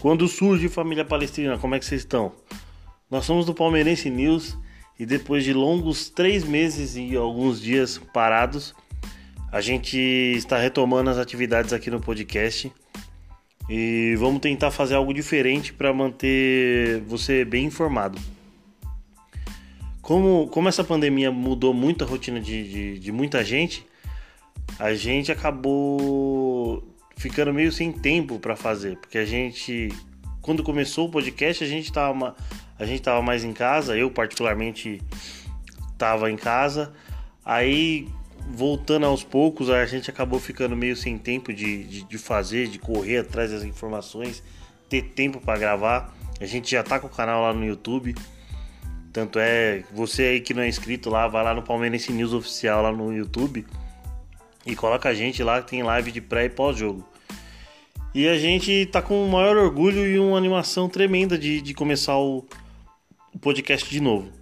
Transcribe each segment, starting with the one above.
Quando surge Família Palestrina, como é que vocês estão? Nós somos do Palmeirense News e depois de longos três meses e alguns dias parados, a gente está retomando as atividades aqui no podcast e vamos tentar fazer algo diferente para manter você bem informado. Como, como essa pandemia mudou muito a rotina de, de, de muita gente, a gente acabou ficando meio sem tempo para fazer, porque a gente quando começou o podcast, a gente tava a gente tava mais em casa, eu particularmente tava em casa. Aí voltando aos poucos, a gente acabou ficando meio sem tempo de, de, de fazer, de correr atrás das informações, ter tempo para gravar. A gente já tá com o canal lá no YouTube. Tanto é, você aí que não é inscrito lá, vai lá no Palmeirense News Oficial lá no YouTube e coloca a gente lá que tem live de pré e pós-jogo. E a gente tá com o maior orgulho e uma animação tremenda de, de começar o, o podcast de novo.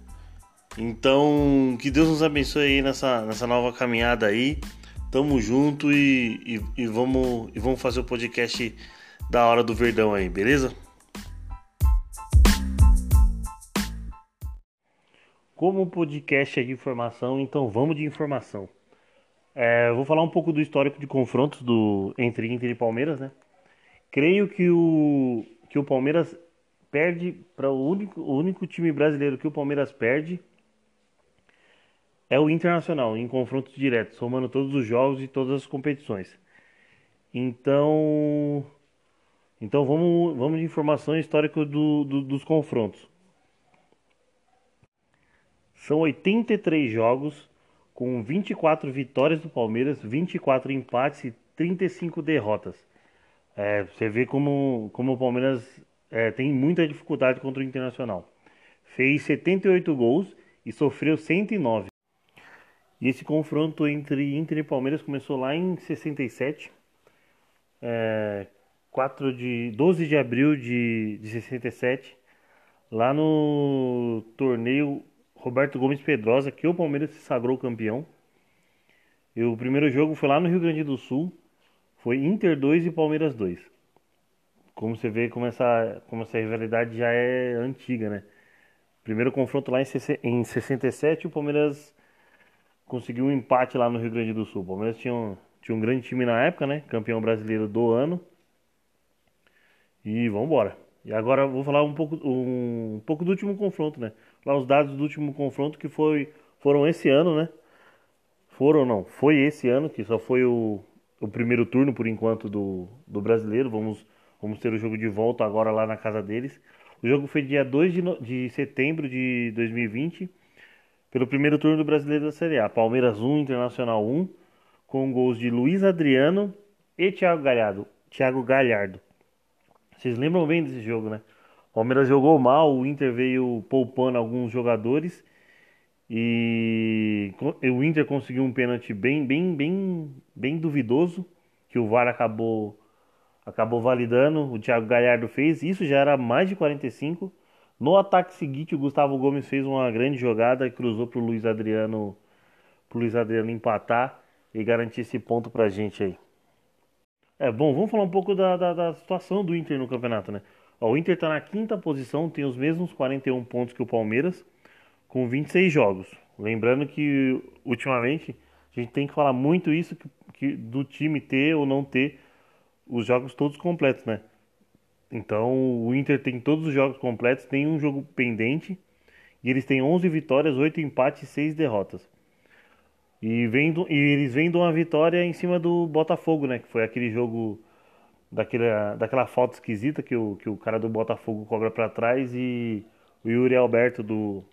Então, que Deus nos abençoe aí nessa, nessa nova caminhada aí. Tamo junto e, e, e, vamos, e vamos fazer o podcast da Hora do Verdão aí, beleza? Como o podcast é de informação, então vamos de informação. É, vou falar um pouco do histórico de confrontos do, entre Inter e Palmeiras, né? Creio que o, que o Palmeiras perde para o único, o único time brasileiro que o Palmeiras perde é o Internacional, em confrontos diretos, somando todos os jogos e todas as competições. Então, então vamos, vamos de informação histórica do, do, dos confrontos. São 83 jogos com 24 vitórias do Palmeiras, 24 empates e 35 derrotas. É, você vê como, como o Palmeiras é, tem muita dificuldade contra o Internacional. Fez 78 gols e sofreu 109. E esse confronto entre Inter e Palmeiras começou lá em 67, é, 4 de, 12 de abril de, de 67, lá no torneio Roberto Gomes Pedrosa, que o Palmeiras se sagrou campeão. E o primeiro jogo foi lá no Rio Grande do Sul. Foi Inter 2 e Palmeiras 2. Como você vê, como essa, como essa rivalidade já é antiga, né? Primeiro confronto lá em 67, o Palmeiras conseguiu um empate lá no Rio Grande do Sul. O Palmeiras tinha um, tinha um grande time na época, né? Campeão brasileiro do ano. E vamos embora. E agora vou falar um pouco, um, um pouco do último confronto, né? Lá os dados do último confronto que foi, foram esse ano, né? Foram não, foi esse ano, que só foi o, o primeiro turno por enquanto do, do brasileiro. Vamos, vamos ter o jogo de volta agora lá na casa deles. O jogo foi dia 2 de, de setembro de 2020, pelo primeiro turno do brasileiro da Série A. Palmeiras 1, Internacional 1, com gols de Luiz Adriano e Thiago Galhardo. Thiago Galhardo. Vocês lembram bem desse jogo, né? O Palmeiras jogou mal, o Inter veio poupando alguns jogadores e o Inter conseguiu um pênalti bem, bem, bem, bem duvidoso que o VAR acabou acabou validando. O Thiago Galhardo fez, isso já era mais de 45. No ataque seguinte, o Gustavo Gomes fez uma grande jogada cruzou para o Luiz Adriano, pro Luiz Adriano empatar e garantir esse ponto para a gente aí. É bom, vamos falar um pouco da, da, da situação do Inter no campeonato, né? Ó, o Inter está na quinta posição, tem os mesmos 41 pontos que o Palmeiras, com 26 jogos. Lembrando que ultimamente a gente tem que falar muito isso que, que, do time ter ou não ter os jogos todos completos, né? Então o Inter tem todos os jogos completos, tem um jogo pendente e eles têm 11 vitórias, 8 empates e 6 derrotas. E, vem do, e eles vêm de uma vitória em cima do Botafogo, né? Que foi aquele jogo daquela, daquela falta esquisita que o, que o cara do Botafogo cobra para trás e o Yuri Alberto do,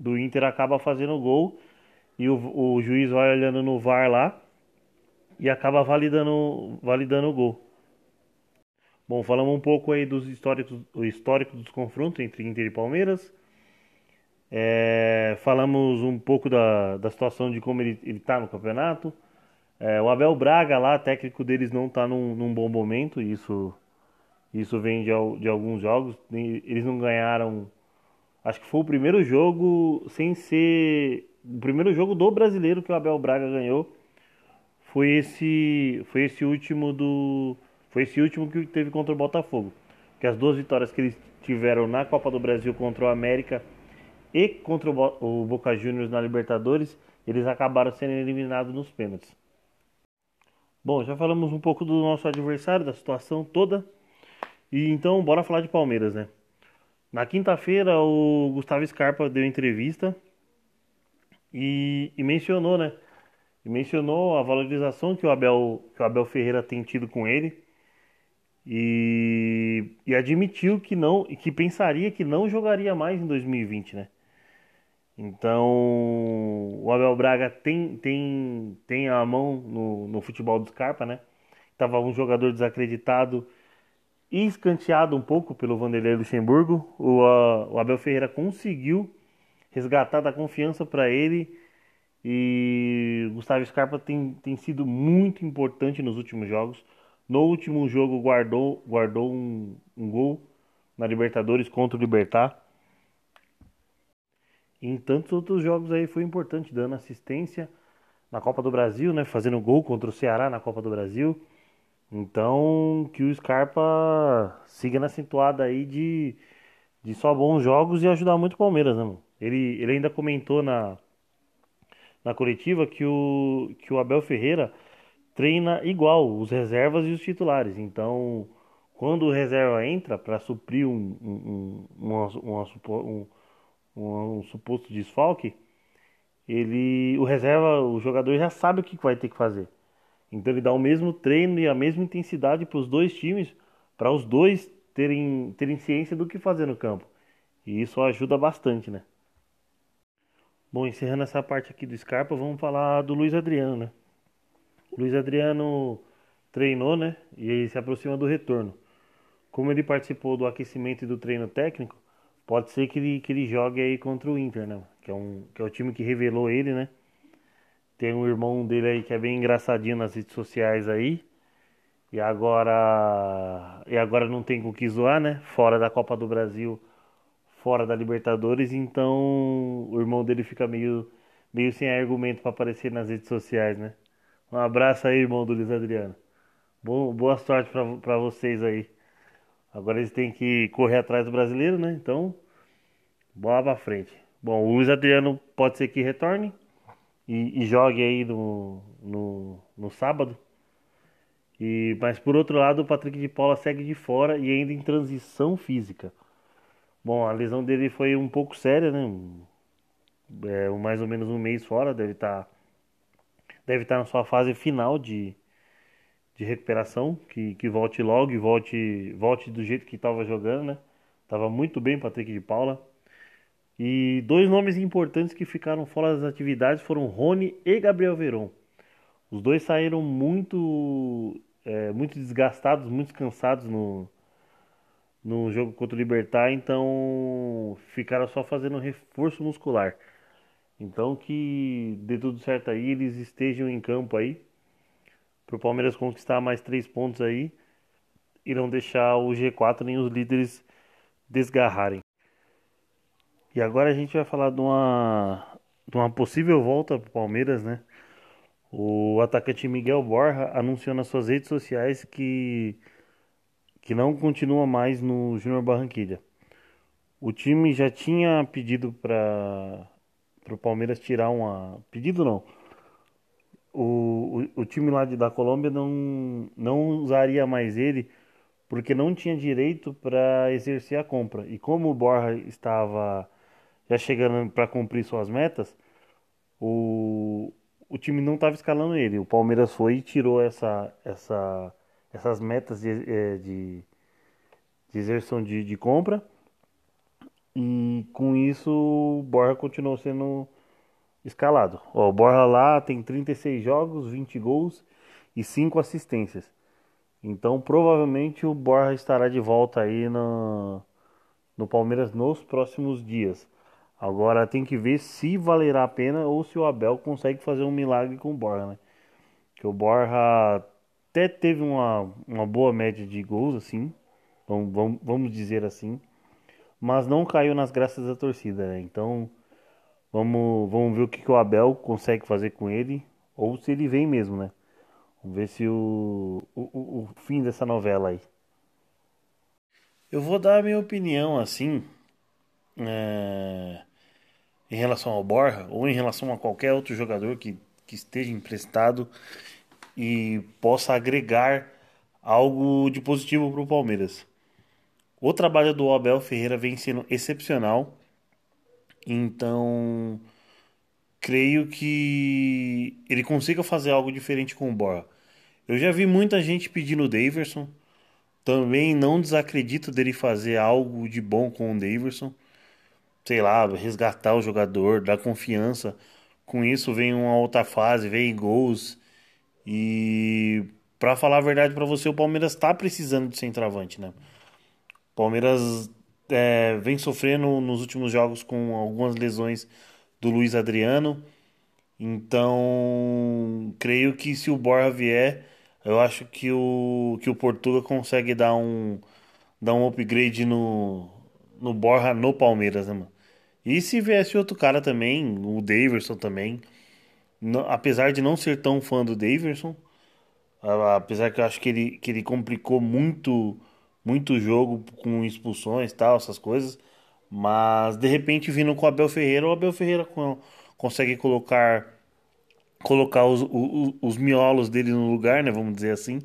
do Inter acaba fazendo o gol e o, o juiz vai olhando no VAR lá e acaba validando, validando o gol. Bom, falamos um pouco aí dos históricos, o histórico dos confrontos entre Inter e Palmeiras. É, falamos um pouco da, da situação de como ele está no campeonato. É, o Abel Braga lá, técnico deles, não está num, num, bom momento. Isso, isso vem de, de alguns jogos. Eles não ganharam. Acho que foi o primeiro jogo sem ser. O primeiro jogo do brasileiro que o Abel Braga ganhou foi esse, foi esse último do. Foi esse último que teve contra o Botafogo. que as duas vitórias que eles tiveram na Copa do Brasil contra o América e contra o Boca Juniors na Libertadores, eles acabaram sendo eliminados nos pênaltis. Bom, já falamos um pouco do nosso adversário, da situação toda. E então, bora falar de Palmeiras, né? Na quinta-feira, o Gustavo Scarpa deu entrevista e, e, mencionou, né? E mencionou a valorização que o Abel, que o Abel Ferreira tem tido com ele e, e admitiu que não, que pensaria que não jogaria mais em 2020, né? Então, o Abel Braga tem, tem, tem a mão no, no futebol do Scarpa, né? Tava um jogador desacreditado escanteado um pouco pelo Vanderlei Luxemburgo. O, uh, o Abel Ferreira conseguiu resgatar da confiança para ele e Gustavo Scarpa tem, tem sido muito importante nos últimos jogos. No último jogo guardou, guardou um, um gol na Libertadores contra o Libertar. Em tantos outros jogos aí foi importante, dando assistência na Copa do Brasil, né? Fazendo gol contra o Ceará na Copa do Brasil. Então, que o Scarpa siga na situada aí de, de só bons jogos e ajudar muito o Palmeiras, né, mano? Ele, ele ainda comentou na, na coletiva que o, que o Abel Ferreira treina igual os reservas e os titulares. Então, quando o reserva entra para suprir um, um, um, um, um, suposto desfalque, ele, o reserva, o jogador já sabe o que vai ter que fazer. Então ele dá o mesmo treino e a mesma intensidade para os dois times, para os dois terem, terem ciência do que fazer no campo. E isso ajuda bastante, né? Bom, encerrando essa parte aqui do Scarpa, vamos falar do Luiz Adriano, né? O Luiz Adriano treinou, né? E aí se aproxima do retorno. Como ele participou do aquecimento e do treino técnico, pode ser que ele, que ele jogue aí contra o Inter, né? Que é, um, que é o time que revelou ele, né? Tem um irmão dele aí que é bem engraçadinho nas redes sociais aí. E agora. E agora não tem com o que zoar, né? Fora da Copa do Brasil, fora da Libertadores, então o irmão dele fica meio, meio sem argumento para aparecer nas redes sociais, né? Um abraço aí, irmão do Luiz Adriano. Boa sorte para vocês aí. Agora eles têm que correr atrás do brasileiro, né? Então, bola pra frente. Bom, o Luiz Adriano pode ser que retorne e, e jogue aí no, no, no sábado. E, mas por outro lado, o Patrick de Paula segue de fora e ainda em transição física. Bom, a lesão dele foi um pouco séria, né? É, mais ou menos um mês fora, deve estar tá, deve estar tá na sua fase final de, de recuperação, que, que volte logo e volte, volte do jeito que estava jogando, né? Tava muito bem Patrick de Paula. E dois nomes importantes que ficaram fora das atividades foram Rony e Gabriel Veron. Os dois saíram muito, é, muito desgastados, muito cansados no, no jogo contra o Libertar, então ficaram só fazendo reforço muscular. Então que dê tudo certo aí, eles estejam em campo aí. Para o Palmeiras conquistar mais três pontos aí. E não deixar o G4 nem os líderes desgarrarem. E agora a gente vai falar de uma, de uma possível volta para o Palmeiras, né? O atacante Miguel Borja anunciou nas suas redes sociais que, que não continua mais no Júnior Barranquilha. O time já tinha pedido para o Palmeiras tirar uma. Pedido não. O, o, o time lá de, da Colômbia não, não usaria mais ele porque não tinha direito para exercer a compra. E como o Borja estava já chegando para cumprir suas metas, o, o time não estava escalando ele. O Palmeiras foi e tirou essa, essa, essas metas de, é, de, de exerção de, de compra. E com isso o Borja continuou sendo escalado. O Borja lá tem 36 jogos, 20 gols e 5 assistências. Então provavelmente o Borja estará de volta aí no, no Palmeiras nos próximos dias. Agora tem que ver se valerá a pena ou se o Abel consegue fazer um milagre com o Borja, né? Que o Borja até teve uma, uma boa média de gols, assim, vamos, vamos dizer assim, mas não caiu nas graças da torcida, né? Então vamos, vamos ver o que, que o Abel consegue fazer com ele, ou se ele vem mesmo, né? Vamos ver se o, o, o fim dessa novela aí. Eu vou dar a minha opinião assim é, em relação ao Borja ou em relação a qualquer outro jogador que, que esteja emprestado e possa agregar algo de positivo para o Palmeiras. O trabalho do Abel Ferreira vem sendo excepcional, então creio que ele consiga fazer algo diferente com o Borja. Eu já vi muita gente pedindo o Daverson, também não desacredito dele fazer algo de bom com o Daverson. Sei lá, resgatar o jogador, dar confiança. Com isso vem uma outra fase, vem gols. E para falar a verdade para você, o Palmeiras está precisando de centroavante, né? Palmeiras é, vem sofrendo nos últimos jogos com algumas lesões do Luiz Adriano. Então, creio que se o Borja vier, eu acho que o, que o Portuga consegue dar um, dar um upgrade no, no Borja no Palmeiras, né, mano? E se viesse outro cara também, o Daverson também, não, apesar de não ser tão fã do Daverson, apesar que eu acho que ele, que ele complicou muito muito jogo com expulsões tal, essas coisas, mas de repente vindo com o Abel Ferreira, o Abel Ferreira consegue colocar colocar os, os, os, miolos dele no lugar, né? Vamos dizer assim.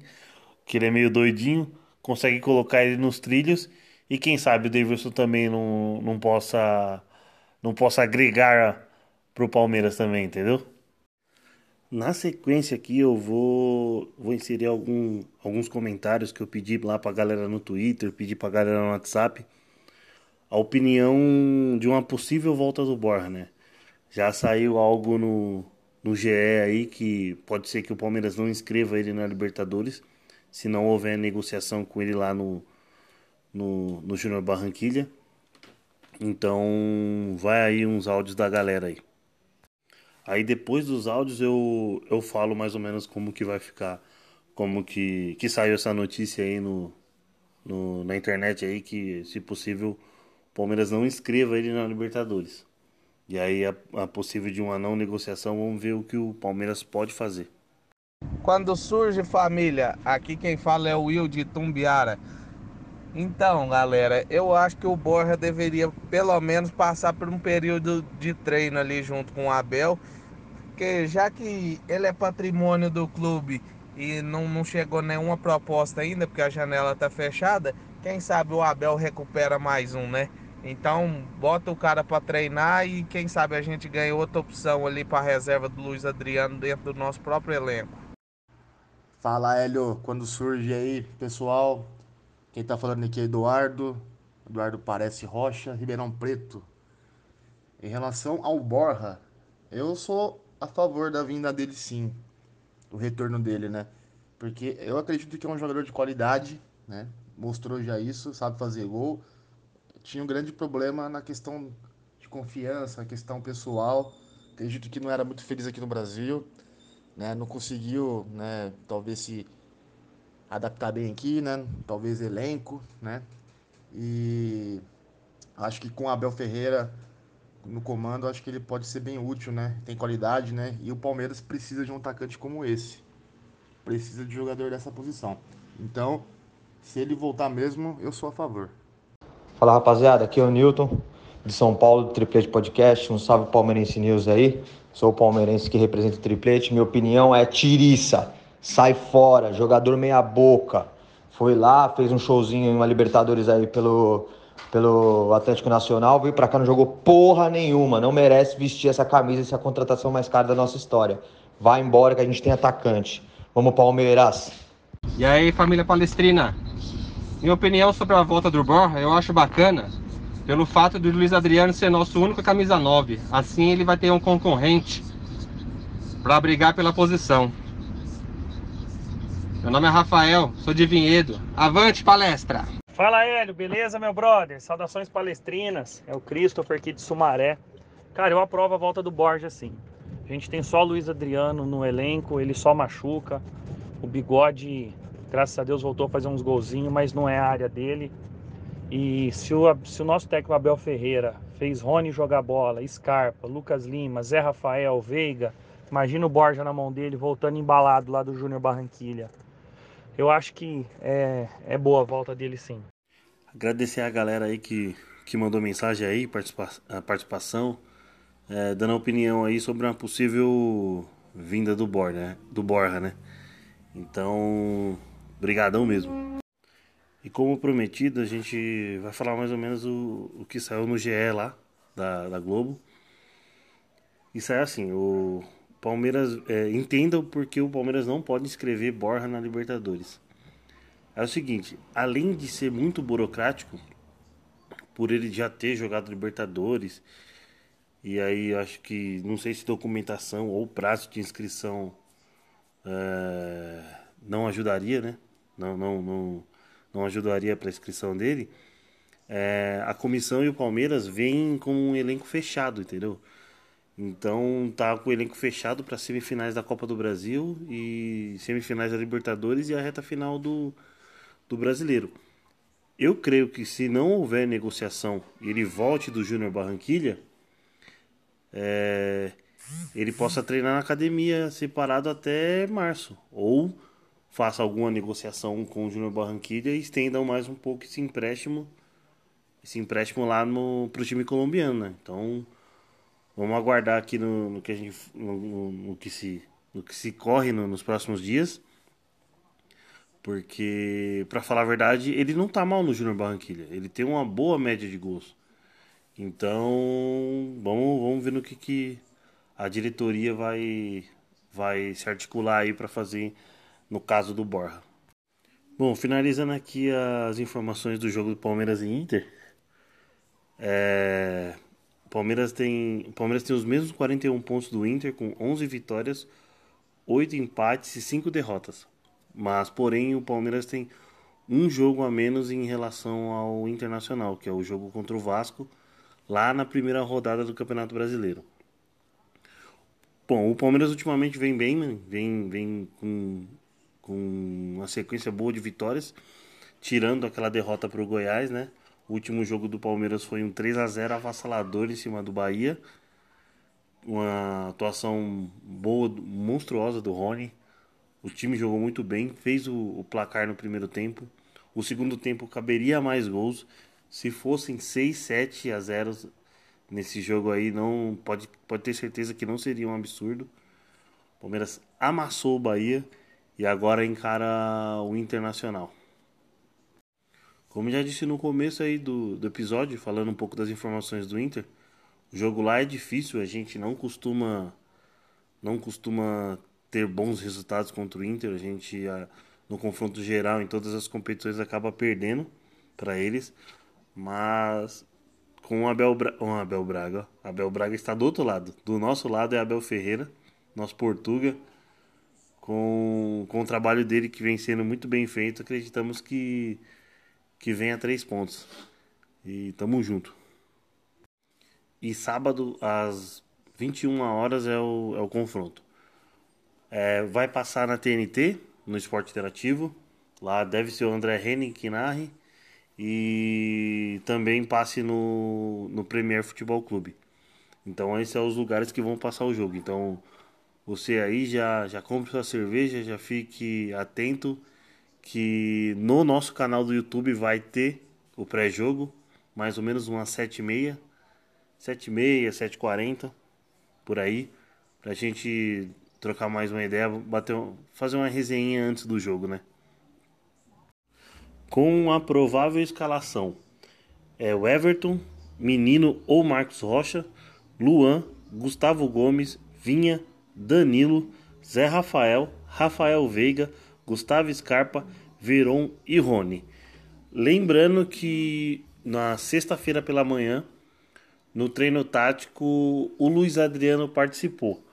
Que ele é meio doidinho. Consegue colocar ele nos trilhos. E quem sabe o Davidson também não, não possa não possa agregar pro Palmeiras também, entendeu? Na sequência aqui eu vou, vou inserir algum, alguns comentários que eu pedi lá pra galera no Twitter, pedi pra galera no WhatsApp. A opinião de uma possível volta do Borja, né? Já saiu algo no, no GE aí que pode ser que o Palmeiras não inscreva ele na Libertadores, se não houver negociação com ele lá no, no, no Júnior Barranquilha. Então vai aí uns áudios da galera aí. Aí depois dos áudios eu, eu falo mais ou menos como que vai ficar, como que, que saiu essa notícia aí no, no, na internet aí que se possível o Palmeiras não inscreva ele na Libertadores. E aí, a, a possível de uma não negociação, vamos ver o que o Palmeiras pode fazer. Quando surge família, aqui quem fala é o Will de Tumbiara. Então, galera, eu acho que o Borja deveria pelo menos passar por um período de treino ali junto com o Abel, porque já que ele é patrimônio do clube e não, não chegou nenhuma proposta ainda, porque a janela está fechada, quem sabe o Abel recupera mais um, né? Então, bota o cara para treinar e quem sabe a gente ganha outra opção ali para reserva do Luiz Adriano dentro do nosso próprio elenco. Fala, Hélio, quando surge aí, pessoal. Quem tá falando aqui é Eduardo. Eduardo parece Rocha, Ribeirão Preto. Em relação ao Borja, eu sou a favor da vinda dele sim. O retorno dele, né? Porque eu acredito que é um jogador de qualidade, né? Mostrou já isso, sabe fazer gol tinha um grande problema na questão de confiança, na questão pessoal. Acredito que não era muito feliz aqui no Brasil, né? Não conseguiu, né? Talvez se adaptar bem aqui, né? Talvez elenco, né? E acho que com Abel Ferreira no comando, acho que ele pode ser bem útil, né? Tem qualidade, né? E o Palmeiras precisa de um atacante como esse. Precisa de jogador dessa posição. Então, se ele voltar mesmo, eu sou a favor. Fala rapaziada, aqui é o Newton de São Paulo, do Triplete Podcast. Um salve Palmeirense News aí. Sou o palmeirense que representa o Triplete. Minha opinião é tiriça, sai fora, jogador meia boca. Foi lá, fez um showzinho em uma Libertadores aí pelo, pelo Atlético Nacional, veio pra cá, não jogou porra nenhuma. Não merece vestir essa camisa, essa contratação mais cara da nossa história. Vai embora que a gente tem atacante. Vamos Palmeiras. E aí, família palestrina? Minha opinião sobre a volta do Borja, eu acho bacana pelo fato do Luiz Adriano ser nosso único camisa 9. Assim ele vai ter um concorrente para brigar pela posição. Meu nome é Rafael, sou de Vinhedo. Avante palestra! Fala Hélio, beleza meu brother? Saudações palestrinas. É o Christopher aqui de Sumaré. Cara, eu aprovo a volta do Borja sim. A gente tem só Luiz Adriano no elenco, ele só machuca. O bigode Graças a Deus voltou a fazer uns golzinhos, mas não é a área dele. E se o, se o nosso técnico Abel Ferreira fez Rony jogar bola, Scarpa, Lucas Lima, Zé Rafael, Veiga, imagina o Borja na mão dele voltando embalado lá do Júnior Barranquilha. Eu acho que é, é boa a volta dele sim. Agradecer a galera aí que, que mandou mensagem aí, participa a participação, é, dando opinião aí sobre uma possível vinda do Borja, né? Do Borja, né? Então, brigadão mesmo. E como prometido, a gente vai falar mais ou menos o, o que saiu no GE lá, da, da Globo. E saiu assim, o Palmeiras, é, entendam porque o Palmeiras não pode escrever Borja na Libertadores. É o seguinte, além de ser muito burocrático, por ele já ter jogado Libertadores, e aí acho que, não sei se documentação ou prazo de inscrição é, não ajudaria, né? Não, não, não, não ajudaria para a inscrição dele. É, a comissão e o Palmeiras vêm com um elenco fechado, entendeu? Então tá com o elenco fechado para semifinais da Copa do Brasil e semifinais da Libertadores e a reta final do, do Brasileiro. Eu creio que se não houver negociação e ele volte do Júnior Barranquilha, é, ele possa treinar na academia separado até março. Ou faça alguma negociação com o Júnior Barranquilha e estendam mais um pouco esse empréstimo, esse empréstimo lá no, pro time colombiano. Né? Então vamos aguardar aqui no, no que a gente, no, no, no, que se, no que se corre nos próximos dias. Porque, para falar a verdade, ele não tá mal no Júnior Barranquilha. Ele tem uma boa média de gols. Então, vamos, vamos ver no que, que a diretoria vai, vai se articular aí para fazer no caso do Borja. Bom, finalizando aqui as informações do jogo do Palmeiras e Inter. É, Palmeiras tem, Palmeiras tem os mesmos 41 pontos do Inter, com 11 vitórias, 8 empates e 5 derrotas. Mas, porém, o Palmeiras tem um jogo a menos em relação ao Internacional, que é o jogo contra o Vasco lá na primeira rodada do Campeonato Brasileiro. Bom, o Palmeiras ultimamente vem bem, né? vem, vem com, com uma sequência boa de vitórias, tirando aquela derrota para o Goiás, né? O último jogo do Palmeiras foi um 3 a 0 avassalador em cima do Bahia. Uma atuação boa, monstruosa do Rony. O time jogou muito bem, fez o, o placar no primeiro tempo. O segundo tempo caberia mais gols se fossem 6, 7 a 0 nesse jogo aí, não pode, pode ter certeza que não seria um absurdo. O Palmeiras amassou o Bahia e agora encara o Internacional. Como já disse no começo aí do, do episódio, falando um pouco das informações do Inter, o jogo lá é difícil, a gente não costuma não costuma ter bons resultados contra o Inter, a gente no confronto geral em todas as competições acaba perdendo para eles. Mas com o Abel, Bra... oh, Abel Braga, Abel Braga está do outro lado. Do nosso lado é Abel Ferreira, nosso Portuga. Com, com o trabalho dele que vem sendo muito bem feito, acreditamos que, que vem a três pontos. E tamo junto. E sábado, às 21 horas, é o, é o confronto. É, vai passar na TNT, no Esporte Interativo. Lá deve ser o André Henning que narre e também passe no, no Premier Futebol Clube. Então esses são os lugares que vão passar o jogo. Então você aí já, já compre sua cerveja, já fique atento que no nosso canal do YouTube vai ter o pré-jogo, mais ou menos umas 7h30, 7h30, 7h40, por aí, pra gente trocar mais uma ideia, bater, fazer uma resenha antes do jogo, né? com a provável escalação. É o Everton, Menino ou Marcos Rocha, Luan, Gustavo Gomes, Vinha, Danilo, Zé Rafael, Rafael Veiga, Gustavo Scarpa, Veron e Rony. Lembrando que na sexta-feira pela manhã, no treino tático, o Luiz Adriano participou.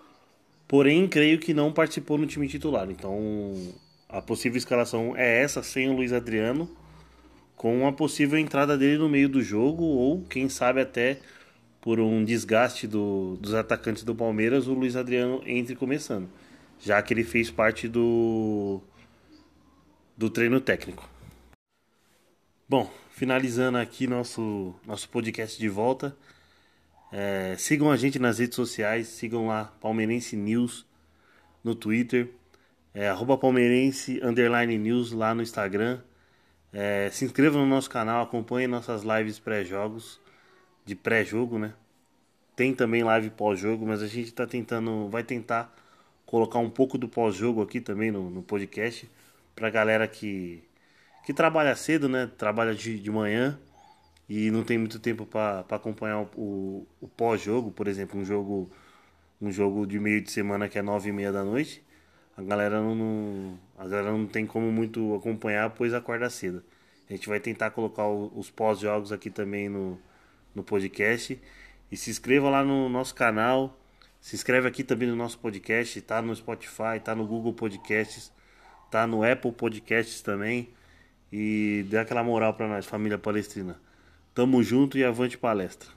Porém, creio que não participou no time titular. Então, a possível escalação é essa, sem o Luiz Adriano, com a possível entrada dele no meio do jogo, ou quem sabe até por um desgaste do, dos atacantes do Palmeiras, o Luiz Adriano entre começando, já que ele fez parte do, do treino técnico. Bom, finalizando aqui nosso, nosso podcast de volta. É, sigam a gente nas redes sociais, sigam lá Palmeirense News no Twitter, é, arroba palmeirense underline news lá no Instagram. É, se inscreva no nosso canal, acompanhe nossas lives pré-jogos, de pré-jogo, né? Tem também live pós-jogo, mas a gente tá tentando, vai tentar colocar um pouco do pós-jogo aqui também no, no podcast pra galera que, que trabalha cedo, né? Trabalha de, de manhã e não tem muito tempo para acompanhar o, o, o pós-jogo, por exemplo, um jogo um jogo de meio de semana que é nove e meia da noite, a galera não, a galera não tem como muito acompanhar, pois acorda cedo. A gente vai tentar colocar o, os pós-jogos aqui também no, no podcast. E se inscreva lá no nosso canal. Se inscreve aqui também no nosso podcast. Tá no Spotify, tá no Google Podcasts, tá no Apple Podcasts também. E dê aquela moral para nós, família palestrina. Tamo junto e avante palestra.